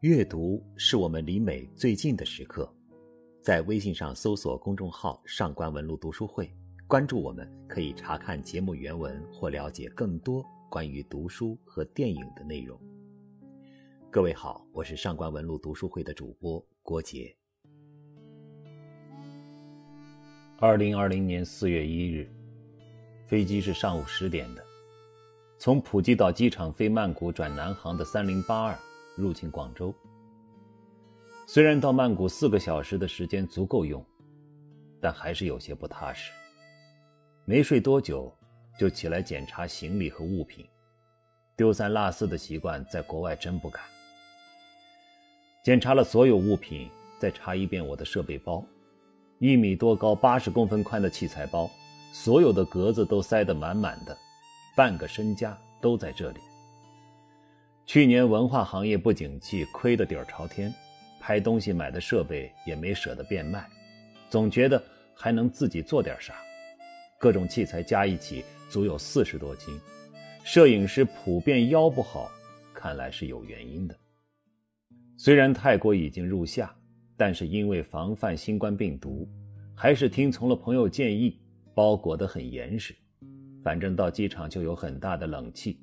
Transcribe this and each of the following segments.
阅读是我们离美最近的时刻，在微信上搜索公众号“上官文录读书会”，关注我们，可以查看节目原文或了解更多关于读书和电影的内容。各位好，我是上官文录读书会的主播郭杰。二零二零年四月一日，飞机是上午十点的，从普吉岛机场飞曼谷转南航的三零八二。入境广州，虽然到曼谷四个小时的时间足够用，但还是有些不踏实。没睡多久，就起来检查行李和物品，丢三落四的习惯在国外真不敢。检查了所有物品，再查一遍我的设备包，一米多高、八十公分宽的器材包，所有的格子都塞得满满的，半个身家都在这里。去年文化行业不景气，亏得底儿朝天，拍东西买的设备也没舍得变卖，总觉得还能自己做点啥。各种器材加一起足有四十多斤，摄影师普遍腰不好，看来是有原因的。虽然泰国已经入夏，但是因为防范新冠病毒，还是听从了朋友建议，包裹得很严实。反正到机场就有很大的冷气。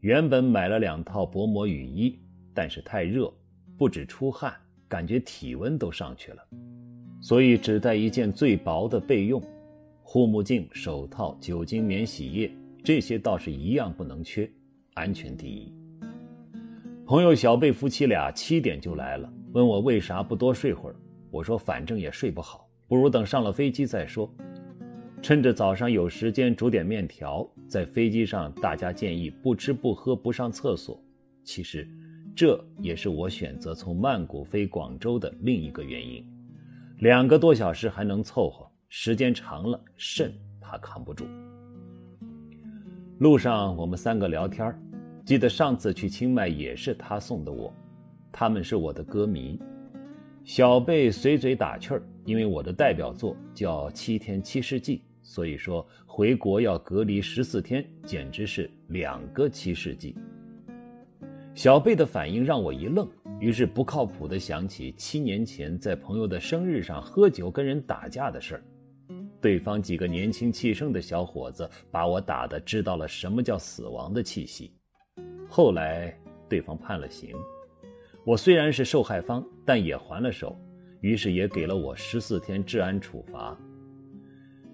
原本买了两套薄膜雨衣，但是太热，不止出汗，感觉体温都上去了，所以只带一件最薄的备用。护目镜、手套、酒精免洗液，这些倒是一样不能缺，安全第一。朋友小贝夫妻俩七点就来了，问我为啥不多睡会儿。我说反正也睡不好，不如等上了飞机再说。趁着早上有时间煮点面条，在飞机上大家建议不吃不喝不上厕所。其实，这也是我选择从曼谷飞广州的另一个原因。两个多小时还能凑合，时间长了肾怕扛不住。路上我们三个聊天记得上次去清迈也是他送的我，他们是我的歌迷。小贝随嘴打趣儿，因为我的代表作叫《七天七世纪》。所以说回国要隔离十四天，简直是两个七世纪。小贝的反应让我一愣，于是不靠谱的想起七年前在朋友的生日上喝酒跟人打架的事儿。对方几个年轻气盛的小伙子把我打的知道了什么叫死亡的气息。后来对方判了刑，我虽然是受害方，但也还了手，于是也给了我十四天治安处罚。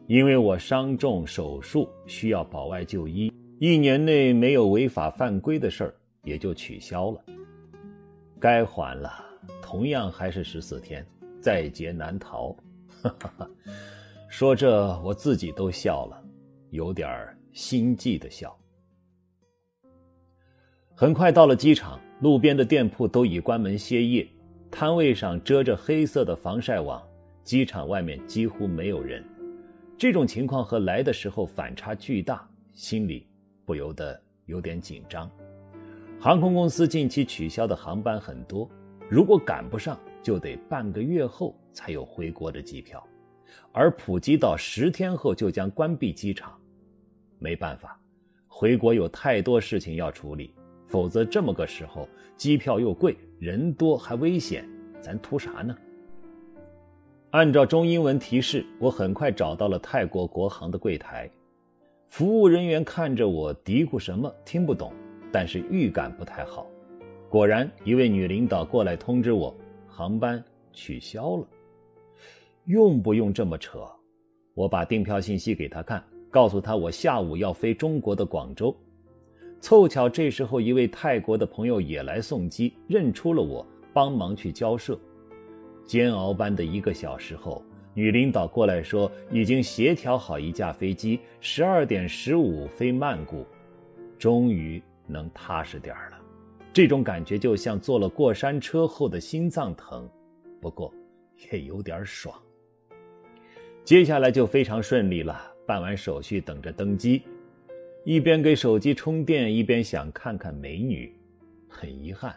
因为我伤重手术需要保外就医，一年内没有违法犯规的事儿也就取消了。该还了，同样还是十四天，在劫难逃。哈哈哈，说这我自己都笑了，有点心悸的笑。很快到了机场，路边的店铺都已关门歇业，摊位上遮着黑色的防晒网，机场外面几乎没有人。这种情况和来的时候反差巨大，心里不由得有点紧张。航空公司近期取消的航班很多，如果赶不上，就得半个月后才有回国的机票，而普吉岛十天后就将关闭机场。没办法，回国有太多事情要处理，否则这么个时候，机票又贵，人多还危险，咱图啥呢？按照中英文提示，我很快找到了泰国国航的柜台。服务人员看着我嘀咕什么，听不懂，但是预感不太好。果然，一位女领导过来通知我，航班取消了。用不用这么扯？我把订票信息给她看，告诉她我下午要飞中国的广州。凑巧这时候，一位泰国的朋友也来送机，认出了我，帮忙去交涉。煎熬般的一个小时后，女领导过来说，已经协调好一架飞机，十二点十五飞曼谷，终于能踏实点了。这种感觉就像坐了过山车后的心脏疼，不过也有点爽。接下来就非常顺利了，办完手续等着登机，一边给手机充电，一边想看看美女。很遗憾。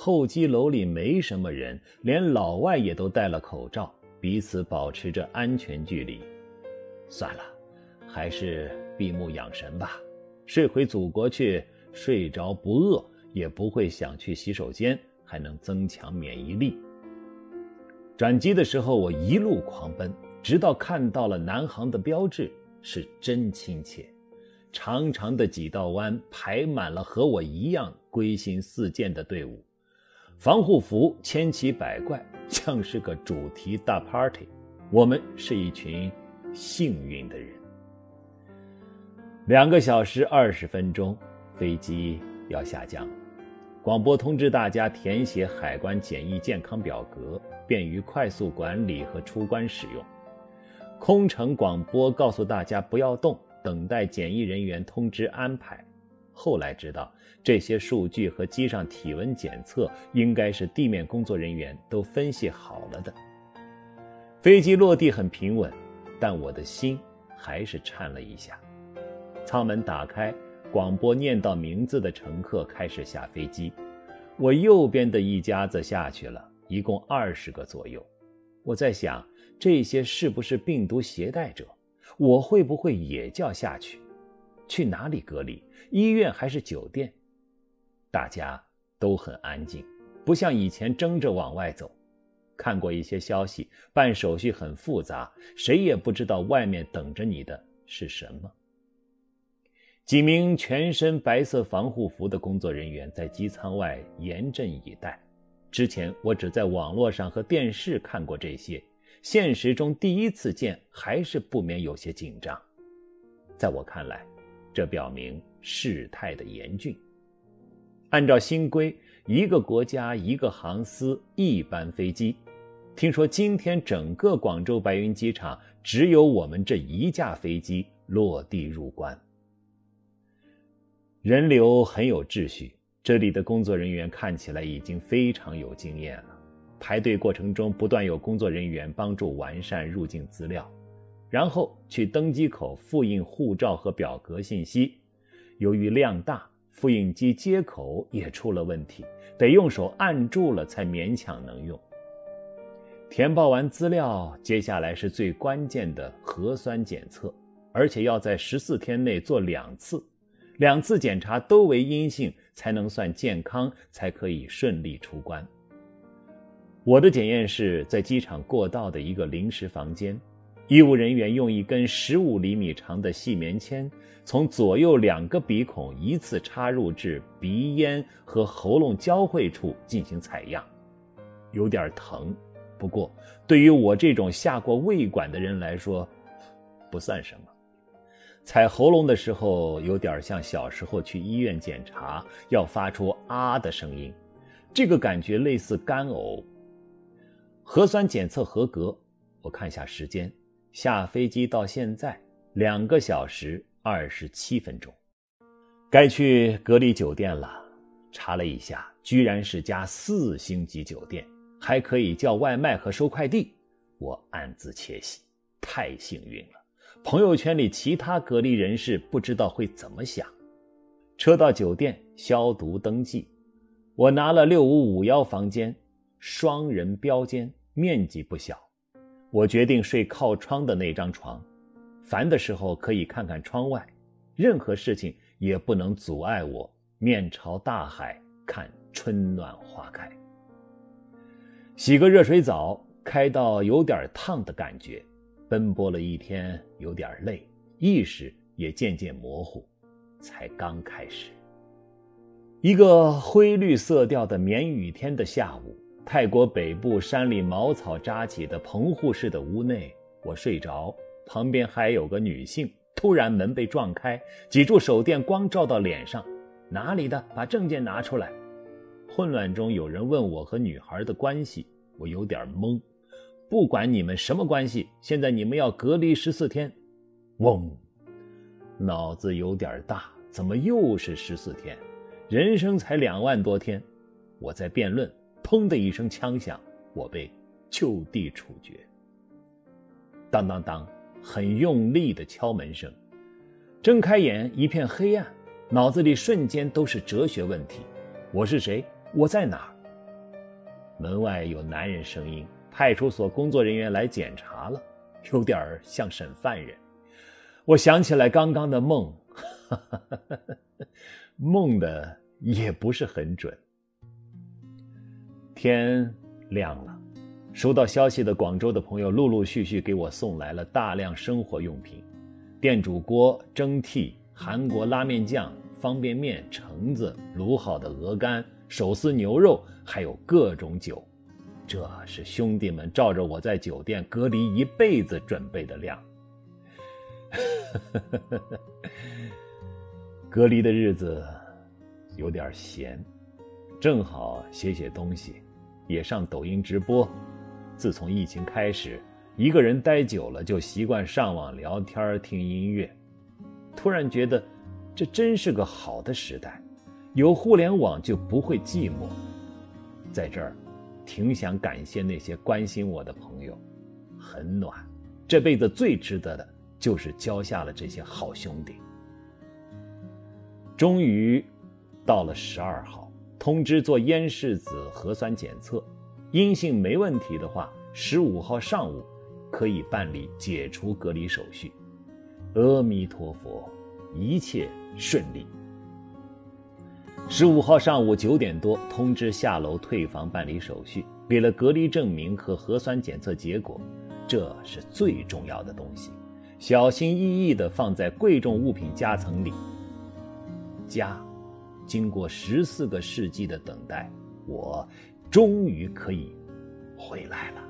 候机楼里没什么人，连老外也都戴了口罩，彼此保持着安全距离。算了，还是闭目养神吧，睡回祖国去，睡着不饿，也不会想去洗手间，还能增强免疫力。转机的时候，我一路狂奔，直到看到了南航的标志，是真亲切。长长的几道弯排满了和我一样归心似箭的队伍，防护服千奇百怪，像是个主题大 party。我们是一群幸运的人。两个小时二十分钟，飞机要下降，广播通知大家填写海关检疫健康表格，便于快速管理和出关使用。空乘广播告诉大家不要动。等待检疫人员通知安排。后来知道，这些数据和机上体温检测应该是地面工作人员都分析好了的。飞机落地很平稳，但我的心还是颤了一下。舱门打开，广播念到名字的乘客开始下飞机。我右边的一家子下去了，一共二十个左右。我在想，这些是不是病毒携带者？我会不会也叫下去？去哪里隔离？医院还是酒店？大家都很安静，不像以前争着往外走。看过一些消息，办手续很复杂，谁也不知道外面等着你的是什么。几名全身白色防护服的工作人员在机舱外严阵以待。之前我只在网络上和电视看过这些。现实中第一次见，还是不免有些紧张。在我看来，这表明事态的严峻。按照新规，一个国家一个航司一班飞机。听说今天整个广州白云机场只有我们这一架飞机落地入关。人流很有秩序，这里的工作人员看起来已经非常有经验了。排队过程中，不断有工作人员帮助完善入境资料，然后去登机口复印护照和表格信息。由于量大，复印机接口也出了问题，得用手按住了才勉强能用。填报完资料，接下来是最关键的核酸检测，而且要在十四天内做两次，两次检查都为阴性才能算健康，才可以顺利出关。我的检验室在机场过道的一个临时房间，医务人员用一根十五厘米长的细棉签，从左右两个鼻孔依次插入至鼻咽和喉咙交汇处进行采样，有点疼，不过对于我这种下过胃管的人来说，不算什么。采喉咙的时候，有点像小时候去医院检查要发出啊的声音，这个感觉类似干呕。核酸检测合格，我看一下时间，下飞机到现在两个小时二十七分钟，该去隔离酒店了。查了一下，居然是家四星级酒店，还可以叫外卖和收快递，我暗自窃喜，太幸运了。朋友圈里其他隔离人士不知道会怎么想。车到酒店消毒登记，我拿了六五五幺房间，双人标间。面积不小，我决定睡靠窗的那张床，烦的时候可以看看窗外，任何事情也不能阻碍我面朝大海看春暖花开。洗个热水澡，开到有点烫的感觉，奔波了一天有点累，意识也渐渐模糊，才刚开始。一个灰绿色调的绵雨天的下午。泰国北部山里茅草扎起的棚户式的屋内，我睡着，旁边还有个女性。突然门被撞开，几柱手电光照到脸上，哪里的？把证件拿出来。混乱中有人问我和女孩的关系，我有点懵。不管你们什么关系，现在你们要隔离十四天。嗡，脑子有点大，怎么又是十四天？人生才两万多天，我在辩论。砰的一声枪响，我被就地处决。当当当，很用力的敲门声。睁开眼，一片黑暗，脑子里瞬间都是哲学问题：我是谁？我在哪儿？门外有男人声音：“派出所工作人员来检查了，有点像审犯人。”我想起来刚刚的梦，梦的也不是很准。天亮了，收到消息的广州的朋友陆陆续续给我送来了大量生活用品：电煮锅、蒸屉、韩国拉面酱、方便面、橙子、卤好的鹅肝、手撕牛肉，还有各种酒。这是兄弟们照着我在酒店隔离一辈子准备的量。隔离的日子有点闲，正好写写东西，也上抖音直播。自从疫情开始，一个人待久了，就习惯上网聊天、听音乐。突然觉得，这真是个好的时代，有互联网就不会寂寞。在这儿。挺想感谢那些关心我的朋友，很暖。这辈子最值得的就是交下了这些好兄弟。终于到了十二号，通知做咽拭子核酸检测，阴性没问题的话，十五号上午可以办理解除隔离手续。阿弥陀佛，一切顺利。十五号上午九点多，通知下楼退房办理手续，给了隔离证明和核酸检测结果，这是最重要的东西，小心翼翼地放在贵重物品夹层里。家，经过十四个世纪的等待，我终于可以回来了。